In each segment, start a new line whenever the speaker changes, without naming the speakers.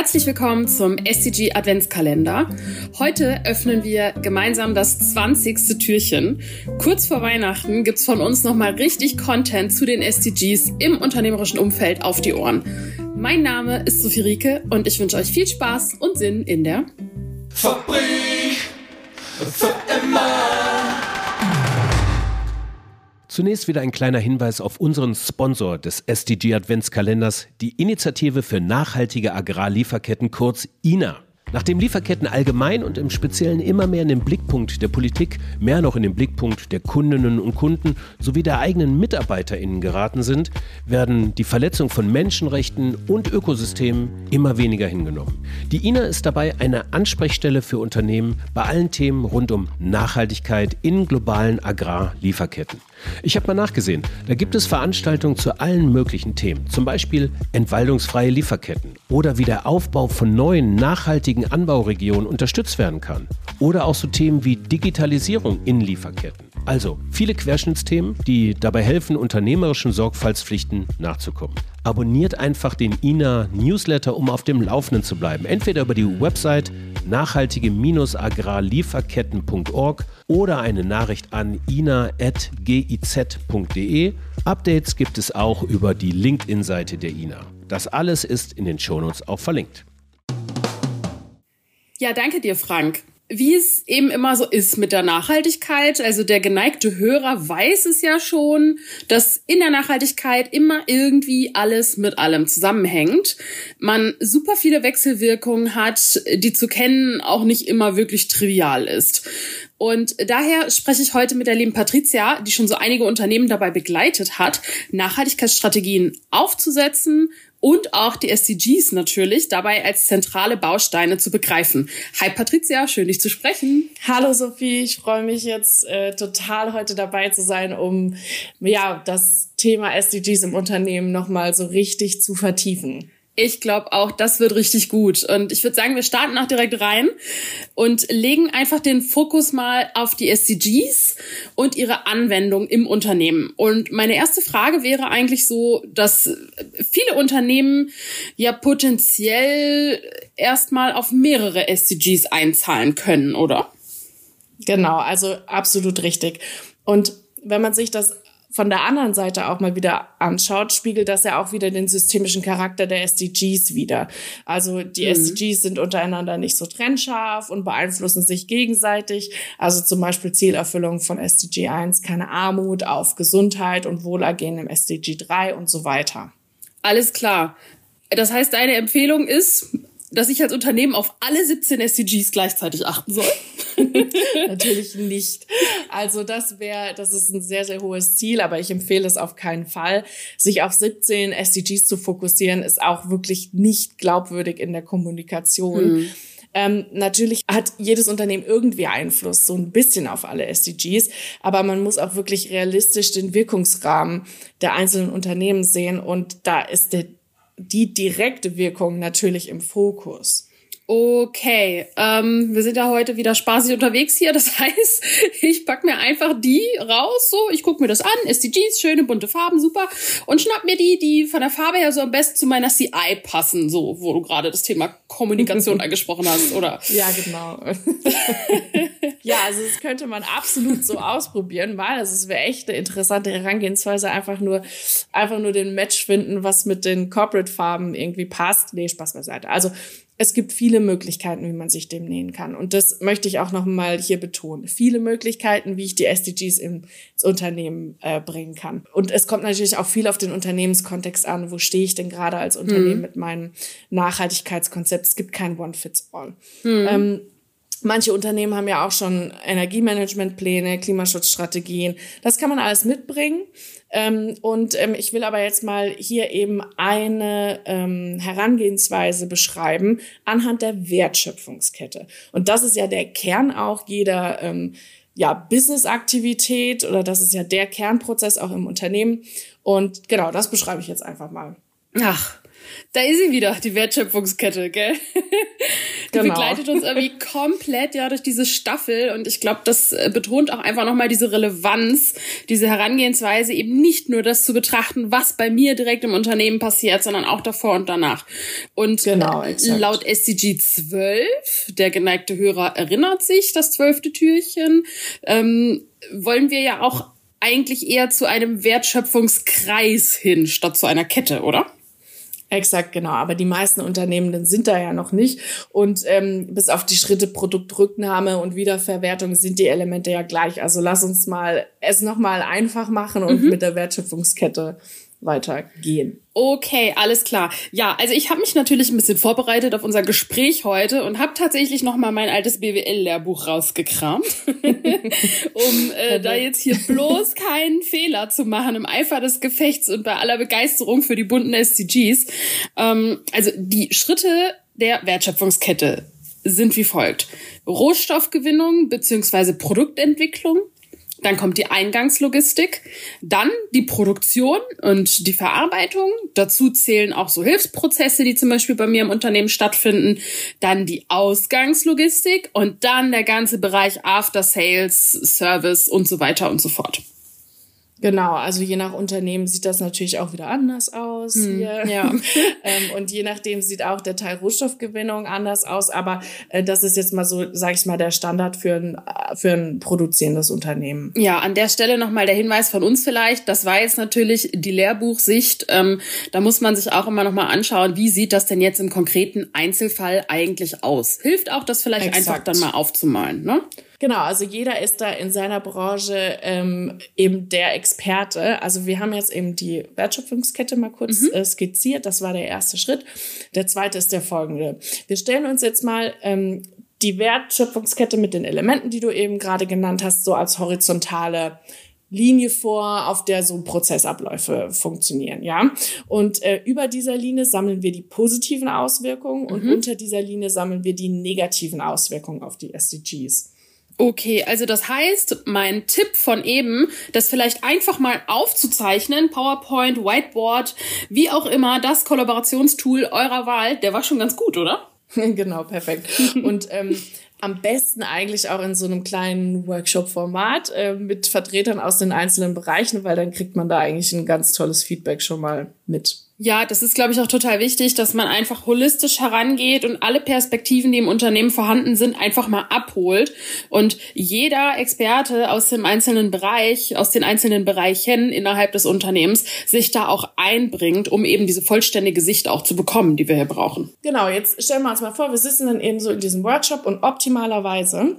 Herzlich willkommen zum SDG Adventskalender. Heute öffnen wir gemeinsam das 20. Türchen. Kurz vor Weihnachten gibt's von uns nochmal richtig Content zu den SDGs im unternehmerischen Umfeld auf die Ohren. Mein Name ist Sophie Rieke und ich wünsche euch viel Spaß und Sinn in der Fabrik
für immer. Zunächst wieder ein kleiner Hinweis auf unseren Sponsor des SDG Adventskalenders, die Initiative für nachhaltige Agrarlieferketten kurz INA. Nachdem Lieferketten allgemein und im Speziellen immer mehr in den Blickpunkt der Politik, mehr noch in den Blickpunkt der Kundinnen und Kunden sowie der eigenen MitarbeiterInnen geraten sind, werden die Verletzung von Menschenrechten und Ökosystemen immer weniger hingenommen. Die INA ist dabei eine Ansprechstelle für Unternehmen bei allen Themen rund um Nachhaltigkeit in globalen Agrarlieferketten. Ich habe mal nachgesehen. Da gibt es Veranstaltungen zu allen möglichen Themen. Zum Beispiel entwaldungsfreie Lieferketten oder wie der Aufbau von neuen nachhaltigen Anbauregionen unterstützt werden kann. Oder auch so Themen wie Digitalisierung in Lieferketten. Also viele Querschnittsthemen, die dabei helfen, unternehmerischen Sorgfaltspflichten nachzukommen. Abonniert einfach den INA Newsletter, um auf dem Laufenden zu bleiben. Entweder über die Website nachhaltige-agrarlieferketten.org oder eine Nachricht an ina.giz.de. Updates gibt es auch über die LinkedIn-Seite der INA. Das alles ist in den Shownotes auch verlinkt.
Ja, danke dir, Frank wie es eben immer so ist mit der Nachhaltigkeit. Also der geneigte Hörer weiß es ja schon, dass in der Nachhaltigkeit immer irgendwie alles mit allem zusammenhängt. Man super viele Wechselwirkungen hat, die zu kennen auch nicht immer wirklich trivial ist. Und daher spreche ich heute mit der lieben Patricia, die schon so einige Unternehmen dabei begleitet hat, Nachhaltigkeitsstrategien aufzusetzen und auch die SDGs natürlich dabei als zentrale Bausteine zu begreifen. Hi Patricia, schön dich zu sprechen.
Hallo Sophie, ich freue mich jetzt äh, total heute dabei zu sein, um ja das Thema SDGs im Unternehmen nochmal so richtig zu vertiefen.
Ich glaube auch, das wird richtig gut. Und ich würde sagen, wir starten auch direkt rein und legen einfach den Fokus mal auf die SDGs und ihre Anwendung im Unternehmen. Und meine erste Frage wäre eigentlich so, dass viele Unternehmen ja potenziell erstmal auf mehrere SDGs einzahlen können, oder?
Genau, also absolut richtig. Und wenn man sich das von der anderen Seite auch mal wieder anschaut, spiegelt das ja auch wieder den systemischen Charakter der SDGs wieder. Also die mhm. SDGs sind untereinander nicht so trennscharf und beeinflussen sich gegenseitig. Also zum Beispiel Zielerfüllung von SDG 1, keine Armut, auf Gesundheit und Wohlergehen im SDG 3 und so weiter.
Alles klar. Das heißt, deine Empfehlung ist, dass ich als Unternehmen auf alle 17 SDGs gleichzeitig achten soll?
Natürlich nicht. Also das wäre, das ist ein sehr, sehr hohes Ziel, aber ich empfehle es auf keinen Fall. Sich auf 17 SDGs zu fokussieren, ist auch wirklich nicht glaubwürdig in der Kommunikation. Hm. Ähm, natürlich hat jedes Unternehmen irgendwie Einfluss, so ein bisschen auf alle SDGs, aber man muss auch wirklich realistisch den Wirkungsrahmen der einzelnen Unternehmen sehen und da ist der die direkte Wirkung natürlich im Fokus.
Okay, ähm, wir sind ja heute wieder spaßig unterwegs hier. Das heißt, ich pack mir einfach die raus, so, ich guck mir das an, SDGs, schöne bunte Farben, super, und schnapp mir die, die von der Farbe her so am besten zu meiner CI passen, so, wo du gerade das Thema Kommunikation angesprochen hast, oder?
Ja, genau. ja, also das könnte man absolut so ausprobieren, weil es wäre echt eine interessante Herangehensweise, einfach nur, einfach nur den Match finden, was mit den Corporate-Farben irgendwie passt. Nee, Spaß beiseite. Also es gibt viele Möglichkeiten, wie man sich dem nähen kann. Und das möchte ich auch noch mal hier betonen. Viele Möglichkeiten, wie ich die SDGs ins Unternehmen äh, bringen kann. Und es kommt natürlich auch viel auf den Unternehmenskontext an. Wo stehe ich denn gerade als Unternehmen mhm. mit meinem Nachhaltigkeitskonzept? Es gibt kein One-Fits-All. Mhm. Ähm, Manche Unternehmen haben ja auch schon Energiemanagementpläne, Klimaschutzstrategien. Das kann man alles mitbringen. Ähm, und ähm, ich will aber jetzt mal hier eben eine ähm, Herangehensweise beschreiben anhand der Wertschöpfungskette. Und das ist ja der Kern auch jeder ja, Business-Aktivität oder das ist ja der Kernprozess auch im Unternehmen. Und genau, das beschreibe ich jetzt einfach mal.
Ach, da ist sie wieder, die Wertschöpfungskette, gell? Die genau. begleitet uns irgendwie komplett ja durch diese Staffel und ich glaube, das äh, betont auch einfach nochmal diese Relevanz, diese Herangehensweise, eben nicht nur das zu betrachten, was bei mir direkt im Unternehmen passiert, sondern auch davor und danach. Und genau, laut SCG 12, der geneigte Hörer erinnert sich, das zwölfte Türchen, ähm, wollen wir ja auch eigentlich eher zu einem Wertschöpfungskreis hin, statt zu einer Kette, oder?
Exakt, genau. Aber die meisten Unternehmen sind da ja noch nicht. Und ähm, bis auf die Schritte Produktrücknahme und Wiederverwertung sind die Elemente ja gleich. Also lass uns mal es nochmal einfach machen und mhm. mit der Wertschöpfungskette weitergehen.
Okay, alles klar. Ja, also ich habe mich natürlich ein bisschen vorbereitet auf unser Gespräch heute und habe tatsächlich noch mal mein altes BWL-Lehrbuch rausgekramt, um äh, da jetzt hier bloß keinen Fehler zu machen im Eifer des Gefechts und bei aller Begeisterung für die bunten SDGs. Ähm, also die Schritte der Wertschöpfungskette sind wie folgt. Rohstoffgewinnung beziehungsweise Produktentwicklung, dann kommt die Eingangslogistik, dann die Produktion und die Verarbeitung. Dazu zählen auch so Hilfsprozesse, die zum Beispiel bei mir im Unternehmen stattfinden. Dann die Ausgangslogistik und dann der ganze Bereich After Sales, Service und so weiter und so fort.
Genau, also je nach Unternehmen sieht das natürlich auch wieder anders aus hm, hier. Ja. ähm, und je nachdem sieht auch der Teil Rohstoffgewinnung anders aus. Aber äh, das ist jetzt mal so, sag ich mal, der Standard für ein, äh, für ein produzierendes Unternehmen.
Ja, an der Stelle nochmal der Hinweis von uns vielleicht. Das war jetzt natürlich die Lehrbuchsicht. Ähm, da muss man sich auch immer nochmal anschauen, wie sieht das denn jetzt im konkreten Einzelfall eigentlich aus? Hilft auch, das vielleicht Exakt. einfach dann mal aufzumalen, ne?
Genau, also jeder ist da in seiner Branche ähm, eben der Experte. Also wir haben jetzt eben die Wertschöpfungskette mal kurz mhm. äh, skizziert. Das war der erste Schritt. Der zweite ist der folgende. Wir stellen uns jetzt mal ähm, die Wertschöpfungskette mit den Elementen, die du eben gerade genannt hast, so als horizontale Linie vor, auf der so Prozessabläufe funktionieren, ja. Und äh, über dieser Linie sammeln wir die positiven Auswirkungen und mhm. unter dieser Linie sammeln wir die negativen Auswirkungen auf die SDGs.
Okay, also das heißt, mein Tipp von eben, das vielleicht einfach mal aufzuzeichnen, PowerPoint, Whiteboard, wie auch immer, das Kollaborationstool eurer Wahl, der war schon ganz gut, oder?
genau, perfekt. Und ähm, am besten eigentlich auch in so einem kleinen Workshop-Format äh, mit Vertretern aus den einzelnen Bereichen, weil dann kriegt man da eigentlich ein ganz tolles Feedback schon mal mit.
Ja, das ist, glaube ich, auch total wichtig, dass man einfach holistisch herangeht und alle Perspektiven, die im Unternehmen vorhanden sind, einfach mal abholt und jeder Experte aus dem einzelnen Bereich, aus den einzelnen Bereichen innerhalb des Unternehmens sich da auch einbringt, um eben diese vollständige Sicht auch zu bekommen, die wir hier brauchen.
Genau, jetzt stellen wir uns mal vor, wir sitzen dann eben so in diesem Workshop und optimalerweise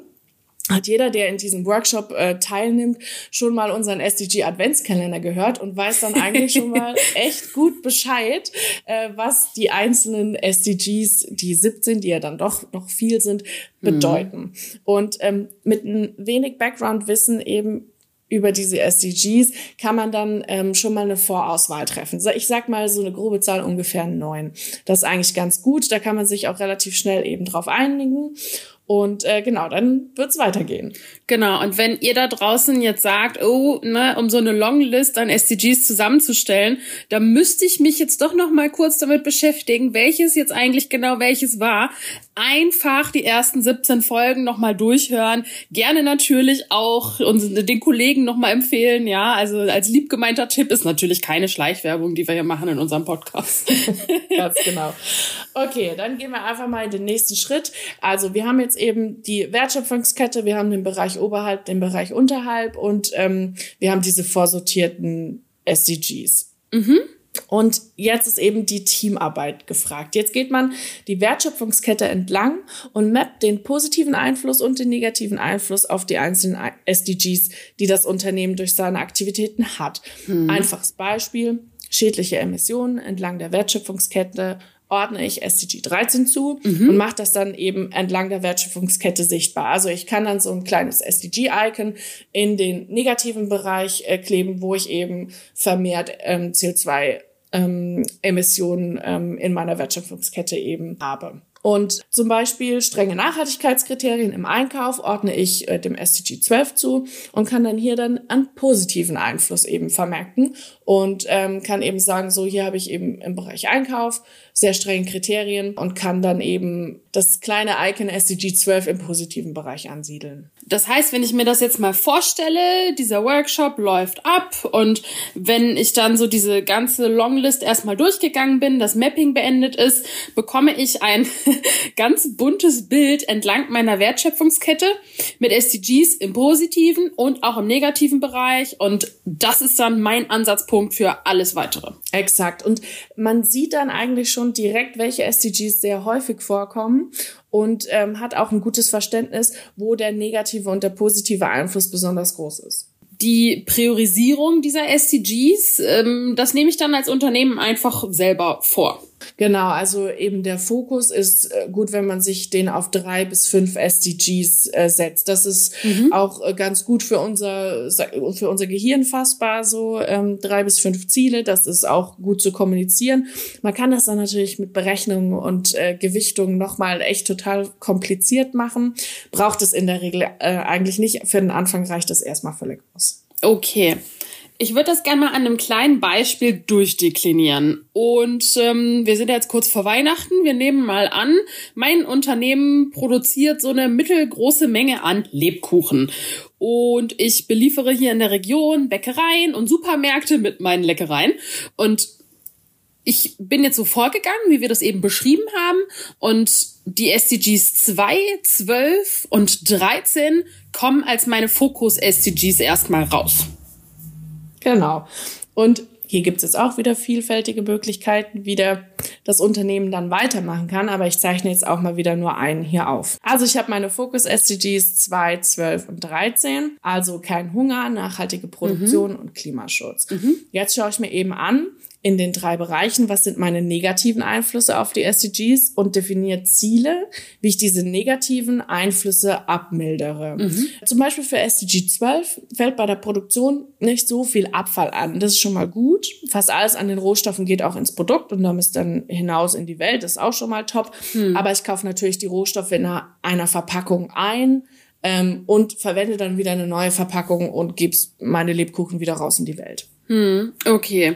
hat jeder, der in diesem Workshop äh, teilnimmt, schon mal unseren SDG Adventskalender gehört und weiß dann eigentlich schon mal echt gut Bescheid, äh, was die einzelnen SDGs, die 17, die ja dann doch noch viel sind, bedeuten. Mhm. Und ähm, mit ein wenig Background-Wissen eben über diese SDGs kann man dann ähm, schon mal eine Vorauswahl treffen. Ich sag mal so eine grobe Zahl ungefähr neun. Das ist eigentlich ganz gut. Da kann man sich auch relativ schnell eben drauf einigen. Und äh, genau, dann wird's weitergehen.
Genau, und wenn ihr da draußen jetzt sagt, oh, ne, um so eine Longlist an SDGs zusammenzustellen, da müsste ich mich jetzt doch noch mal kurz damit beschäftigen, welches jetzt eigentlich genau welches war. Einfach die ersten 17 Folgen noch mal durchhören. Gerne natürlich auch den Kollegen noch mal empfehlen. Ja, also als liebgemeinter Tipp ist natürlich keine Schleichwerbung, die wir hier machen in unserem Podcast.
Ganz genau. Okay, dann gehen wir einfach mal in den nächsten Schritt. Also wir haben jetzt eben die Wertschöpfungskette, wir haben den Bereich oberhalb, den Bereich unterhalb und ähm, wir haben diese vorsortierten SDGs. Mhm. Und jetzt ist eben die Teamarbeit gefragt. Jetzt geht man die Wertschöpfungskette entlang und mappt den positiven Einfluss und den negativen Einfluss auf die einzelnen SDGs, die das Unternehmen durch seine Aktivitäten hat. Mhm. Einfaches Beispiel. Schädliche Emissionen entlang der Wertschöpfungskette ordne ich SDG 13 zu mhm. und mache das dann eben entlang der Wertschöpfungskette sichtbar. Also ich kann dann so ein kleines SDG-Icon in den negativen Bereich äh, kleben, wo ich eben vermehrt ähm, CO2 ähm, Emissionen ähm, in meiner Wertschöpfungskette eben habe. Und zum Beispiel strenge Nachhaltigkeitskriterien im Einkauf ordne ich äh, dem SDG 12 zu und kann dann hier dann einen positiven Einfluss eben vermerken und ähm, kann eben sagen, so hier habe ich eben im Bereich Einkauf sehr strenge Kriterien und kann dann eben das kleine Icon SDG 12 im positiven Bereich ansiedeln.
Das heißt, wenn ich mir das jetzt mal vorstelle, dieser Workshop läuft ab und wenn ich dann so diese ganze Longlist erstmal durchgegangen bin, das Mapping beendet ist, bekomme ich ein ganz buntes Bild entlang meiner Wertschöpfungskette mit SDGs im positiven und auch im negativen Bereich und das ist dann mein Ansatzpunkt für alles weitere.
Exakt. Und man sieht dann eigentlich schon direkt, welche SDGs sehr häufig vorkommen und ähm, hat auch ein gutes Verständnis, wo der negative und der positive Einfluss besonders groß ist.
Die Priorisierung dieser SDGs, ähm, das nehme ich dann als Unternehmen einfach selber vor.
Genau, also eben der Fokus ist äh, gut, wenn man sich den auf drei bis fünf SDGs äh, setzt. Das ist mhm. auch äh, ganz gut für unser für unser Gehirn fassbar. So ähm, drei bis fünf Ziele. Das ist auch gut zu kommunizieren. Man kann das dann natürlich mit Berechnungen und äh, Gewichtungen nochmal echt total kompliziert machen. Braucht es in der Regel äh, eigentlich nicht. Für den Anfang reicht das erstmal völlig aus.
Okay. Ich würde das gerne mal an einem kleinen Beispiel durchdeklinieren. Und ähm, wir sind jetzt kurz vor Weihnachten. Wir nehmen mal an, mein Unternehmen produziert so eine mittelgroße Menge an Lebkuchen. Und ich beliefere hier in der Region Bäckereien und Supermärkte mit meinen Leckereien. Und ich bin jetzt so vorgegangen, wie wir das eben beschrieben haben. Und die SDGs 2, 12 und 13 kommen als meine Fokus-SDGs erstmal raus.
Genau. Und hier gibt es jetzt auch wieder vielfältige Möglichkeiten, wie der, das Unternehmen dann weitermachen kann. Aber ich zeichne jetzt auch mal wieder nur einen hier auf. Also ich habe meine Focus SDGs 2, 12 und 13. Also kein Hunger, nachhaltige Produktion mhm. und Klimaschutz. Mhm. Jetzt schaue ich mir eben an, in den drei Bereichen, was sind meine negativen Einflüsse auf die SDGs und definiert Ziele, wie ich diese negativen Einflüsse abmildere. Mhm. Zum Beispiel für SDG 12 fällt bei der Produktion nicht so viel Abfall an. Das ist schon mal gut. Fast alles an den Rohstoffen geht auch ins Produkt und damit dann hinaus in die Welt. Das ist auch schon mal top. Mhm. Aber ich kaufe natürlich die Rohstoffe in einer, einer Verpackung ein. Ähm, und verwende dann wieder eine neue Verpackung und gebe meine Lebkuchen wieder raus in die Welt.
Hm, okay.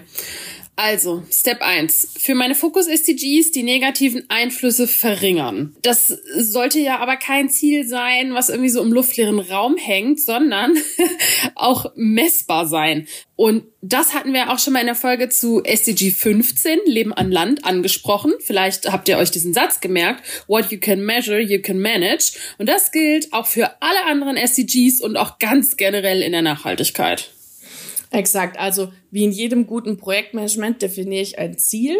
Also, Step 1. Für meine Fokus-SDGs die negativen Einflüsse verringern. Das sollte ja aber kein Ziel sein, was irgendwie so im luftleeren Raum hängt, sondern auch messbar sein. Und das hatten wir auch schon mal in der Folge zu SDG 15, Leben an Land, angesprochen. Vielleicht habt ihr euch diesen Satz gemerkt. What you can measure, you can manage. Und das gilt auch für alle anderen SDGs und auch ganz generell in der Nachhaltigkeit.
Exakt. Also wie in jedem guten Projektmanagement definiere ich ein Ziel,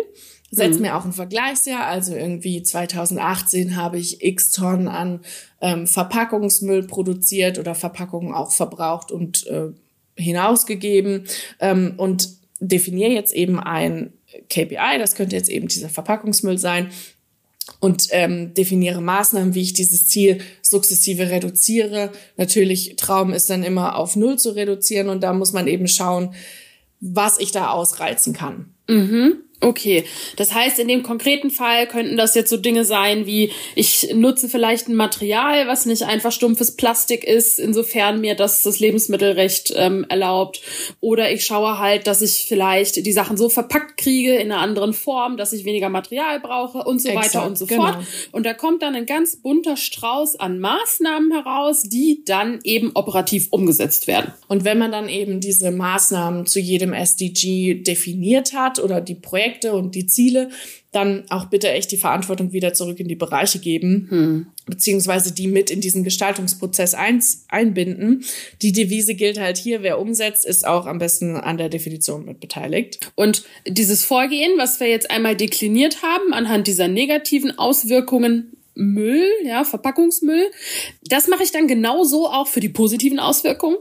setze mhm. mir auch ein Vergleichsjahr. Also irgendwie 2018 habe ich x Tonnen an ähm, Verpackungsmüll produziert oder Verpackungen auch verbraucht und äh, hinausgegeben ähm, und definiere jetzt eben ein KPI, das könnte jetzt eben dieser Verpackungsmüll sein, und ähm, definiere Maßnahmen, wie ich dieses Ziel sukzessive reduziere. Natürlich, Traum ist dann immer auf Null zu reduzieren und da muss man eben schauen, was ich da ausreizen kann.
Mhm. Okay, das heißt, in dem konkreten Fall könnten das jetzt so Dinge sein wie, ich nutze vielleicht ein Material, was nicht einfach stumpfes Plastik ist, insofern mir das das Lebensmittelrecht ähm, erlaubt. Oder ich schaue halt, dass ich vielleicht die Sachen so verpackt kriege in einer anderen Form, dass ich weniger Material brauche und so Exakt, weiter und so genau. fort. Und da kommt dann ein ganz bunter Strauß an Maßnahmen heraus, die dann eben operativ umgesetzt werden.
Und wenn man dann eben diese Maßnahmen zu jedem SDG definiert hat oder die Projekte Projekte und die Ziele, dann auch bitte echt die Verantwortung wieder zurück in die Bereiche geben, hm. beziehungsweise die mit in diesen Gestaltungsprozess ein, einbinden. Die Devise gilt halt hier, wer umsetzt, ist auch am besten an der Definition mit beteiligt.
Und dieses Vorgehen, was wir jetzt einmal dekliniert haben, anhand dieser negativen Auswirkungen Müll, ja, Verpackungsmüll, das mache ich dann genauso auch für die positiven Auswirkungen?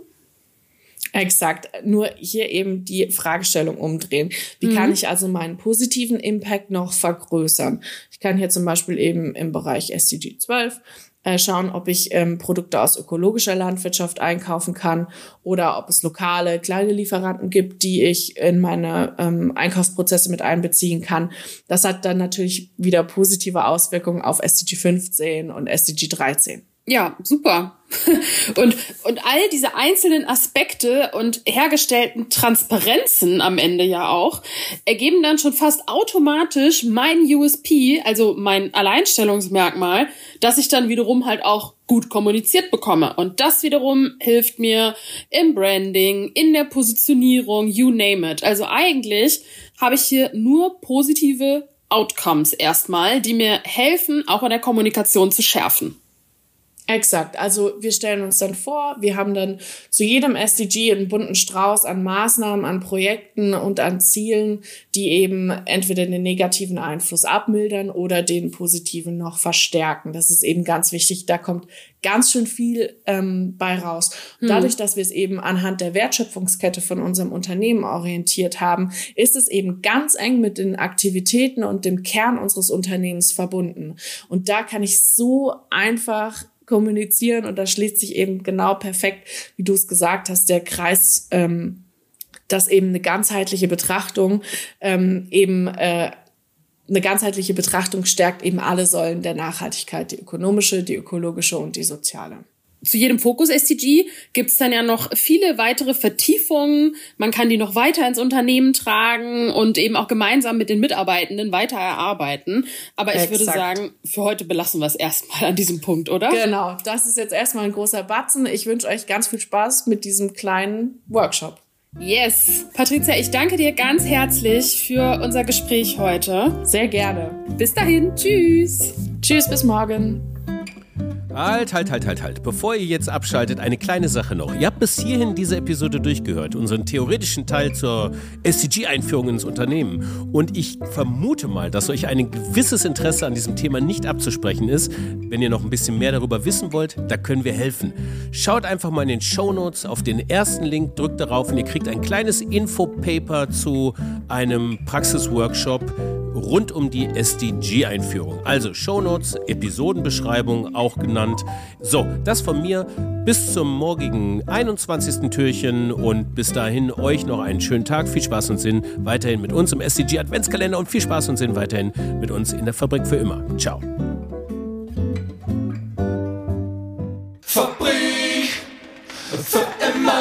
Exakt. Nur hier eben die Fragestellung umdrehen. Wie mhm. kann ich also meinen positiven Impact noch vergrößern? Ich kann hier zum Beispiel eben im Bereich SDG 12 äh, schauen, ob ich ähm, Produkte aus ökologischer Landwirtschaft einkaufen kann oder ob es lokale kleine Lieferanten gibt, die ich in meine ähm, Einkaufsprozesse mit einbeziehen kann. Das hat dann natürlich wieder positive Auswirkungen auf SDG 15 und SDG 13.
Ja, super. Und, und all diese einzelnen Aspekte und hergestellten Transparenzen am Ende ja auch, ergeben dann schon fast automatisch mein USP, also mein Alleinstellungsmerkmal, dass ich dann wiederum halt auch gut kommuniziert bekomme. Und das wiederum hilft mir im Branding, in der Positionierung, you name it. Also eigentlich habe ich hier nur positive Outcomes erstmal, die mir helfen, auch in der Kommunikation zu schärfen.
Exakt. Also wir stellen uns dann vor, wir haben dann zu jedem SDG einen bunten Strauß an Maßnahmen, an Projekten und an Zielen, die eben entweder den negativen Einfluss abmildern oder den positiven noch verstärken. Das ist eben ganz wichtig. Da kommt ganz schön viel ähm, bei raus. Hm. Dadurch, dass wir es eben anhand der Wertschöpfungskette von unserem Unternehmen orientiert haben, ist es eben ganz eng mit den Aktivitäten und dem Kern unseres Unternehmens verbunden. Und da kann ich so einfach kommunizieren und da schließt sich eben genau perfekt, wie du es gesagt hast, der Kreis, ähm, dass eben eine ganzheitliche Betrachtung ähm, eben äh, eine ganzheitliche Betrachtung stärkt eben alle Säulen der Nachhaltigkeit, die ökonomische, die ökologische und die soziale
zu jedem Fokus-SDG gibt's dann ja noch viele weitere Vertiefungen. Man kann die noch weiter ins Unternehmen tragen und eben auch gemeinsam mit den Mitarbeitenden weiter erarbeiten. Aber ich Exakt. würde sagen, für heute belassen wir es erstmal an diesem Punkt, oder?
Genau, das ist jetzt erstmal ein großer Batzen. Ich wünsche euch ganz viel Spaß mit diesem kleinen Workshop.
Yes. Patricia, ich danke dir ganz herzlich für unser Gespräch heute.
Sehr gerne.
Bis dahin. Tschüss.
Tschüss, bis morgen.
Halt, halt, halt, halt, halt. Bevor ihr jetzt abschaltet, eine kleine Sache noch. Ihr habt bis hierhin diese Episode durchgehört, unseren theoretischen Teil zur SDG-Einführung ins Unternehmen. Und ich vermute mal, dass euch ein gewisses Interesse an diesem Thema nicht abzusprechen ist. Wenn ihr noch ein bisschen mehr darüber wissen wollt, da können wir helfen. Schaut einfach mal in den Show Notes auf den ersten Link, drückt darauf und ihr kriegt ein kleines Infopaper zu einem Praxisworkshop rund um die SDG-Einführung. Also Shownotes, Episodenbeschreibung auch genannt. So, das von mir. Bis zum morgigen 21. Türchen und bis dahin euch noch einen schönen Tag. Viel Spaß und Sinn weiterhin mit uns im SDG Adventskalender und viel Spaß und Sinn weiterhin mit uns in der Fabrik für immer. Ciao. Fabrik für immer.